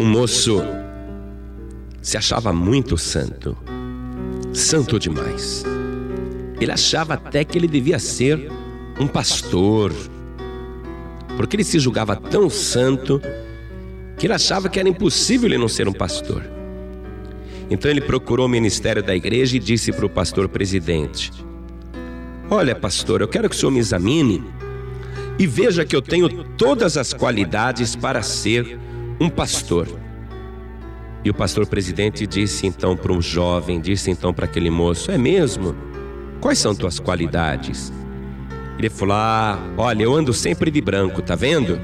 Um moço se achava muito santo, santo demais. Ele achava até que ele devia ser um pastor, porque ele se julgava tão santo que ele achava que era impossível ele não ser um pastor. Então ele procurou o ministério da igreja e disse para o pastor presidente: Olha, pastor, eu quero que o senhor me examine e veja que eu tenho todas as qualidades para ser um pastor. E o pastor presidente disse então para um jovem, disse então para aquele moço: É mesmo? Quais são tuas qualidades? Ele falou: Ah, olha, eu ando sempre de branco, tá vendo?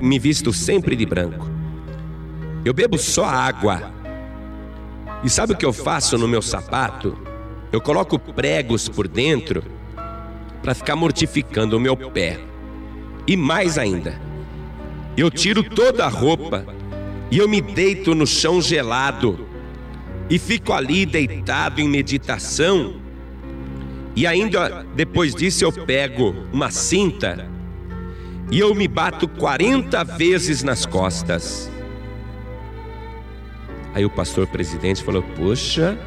Me visto sempre de branco. Eu bebo só água. E sabe o que eu faço no meu sapato? Eu coloco pregos por dentro para ficar mortificando o meu pé. E mais ainda, eu tiro toda a roupa e eu me deito no chão gelado e fico ali deitado em meditação. E ainda depois disso eu pego uma cinta e eu me bato 40 vezes nas costas. Aí o pastor presidente falou: Poxa,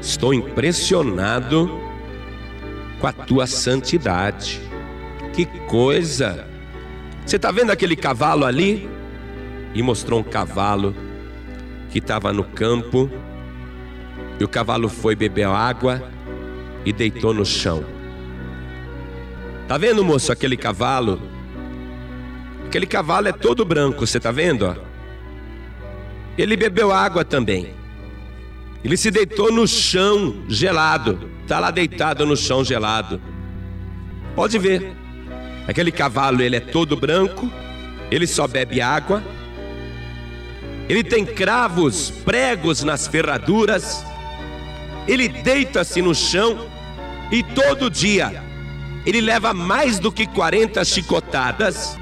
estou impressionado com a tua santidade. Que coisa! Você está vendo aquele cavalo ali? E mostrou um cavalo que estava no campo. E o cavalo foi beber água e deitou no chão. Tá vendo, moço, aquele cavalo? Aquele cavalo é todo branco, você tá vendo? Ele bebeu água também. Ele se deitou no chão gelado. Está lá deitado no chão gelado. Pode ver. Aquele cavalo, ele é todo branco. Ele só bebe água. Ele tem cravos, pregos nas ferraduras. Ele deita-se no chão e todo dia ele leva mais do que 40 chicotadas.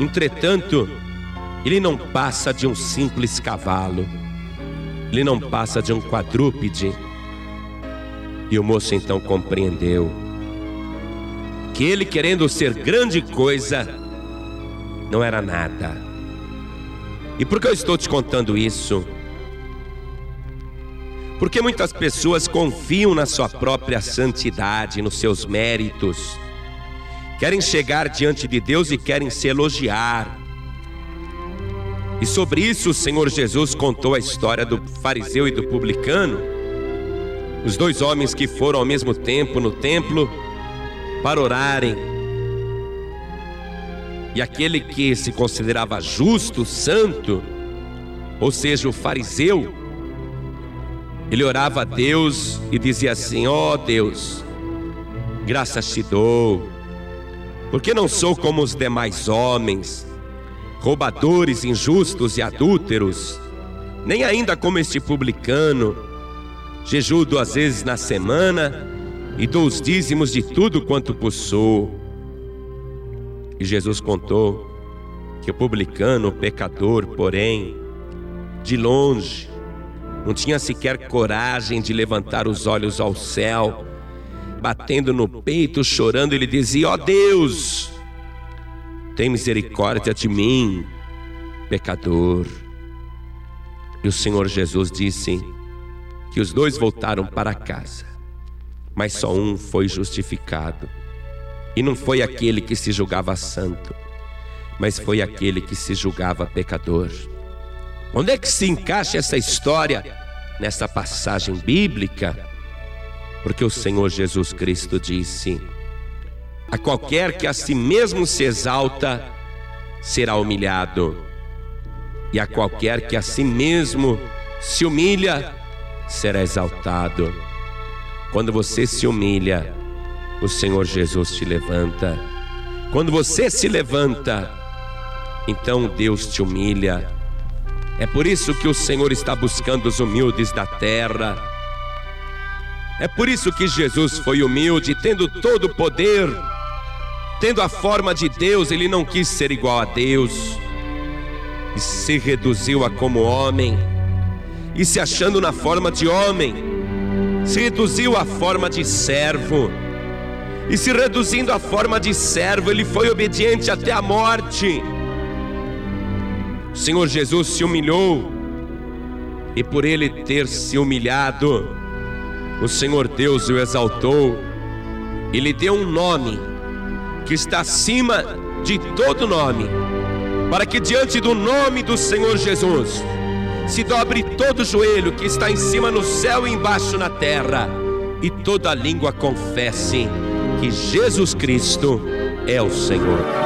Entretanto, ele não passa de um simples cavalo, ele não passa de um quadrúpede. E o moço então compreendeu que ele, querendo ser grande coisa, não era nada. E por que eu estou te contando isso? Porque muitas pessoas confiam na sua própria santidade, nos seus méritos, querem chegar diante de Deus e querem se elogiar. E sobre isso o Senhor Jesus contou a história do fariseu e do publicano, os dois homens que foram ao mesmo tempo no templo para orarem. E aquele que se considerava justo, santo, ou seja, o fariseu, ele orava a Deus e dizia assim: Ó oh Deus, graças te dou, porque não sou como os demais homens, roubadores, injustos e adúlteros, nem ainda como este publicano, jejuo duas vezes na semana e dou os dízimos de tudo quanto possuo. E Jesus contou que o publicano, o pecador, porém, de longe, não tinha sequer coragem de levantar os olhos ao céu, batendo no peito, chorando, ele dizia: Ó oh Deus, tem misericórdia de mim, pecador. E o Senhor Jesus disse que os dois voltaram para casa, mas só um foi justificado. E não foi aquele que se julgava santo, mas foi aquele que se julgava pecador. Onde é que se encaixa essa história nessa passagem bíblica? Porque o Senhor Jesus Cristo disse: A qualquer que a si mesmo se exalta, será humilhado, e a qualquer que a si mesmo se humilha, será exaltado. Quando você se humilha, o Senhor Jesus te levanta. Quando você se levanta, então Deus te humilha é por isso que o Senhor está buscando os humildes da terra. É por isso que Jesus foi humilde, tendo todo o poder, tendo a forma de Deus, ele não quis ser igual a Deus, e se reduziu a como homem, e se achando na forma de homem, se reduziu à forma de servo, e se reduzindo à forma de servo, ele foi obediente até a morte. O Senhor Jesus se humilhou. E por ele ter se humilhado, o Senhor Deus o exaltou. E lhe deu um nome que está acima de todo nome, para que diante do nome do Senhor Jesus se dobre todo joelho que está em cima no céu e embaixo na terra, e toda língua confesse que Jesus Cristo é o Senhor.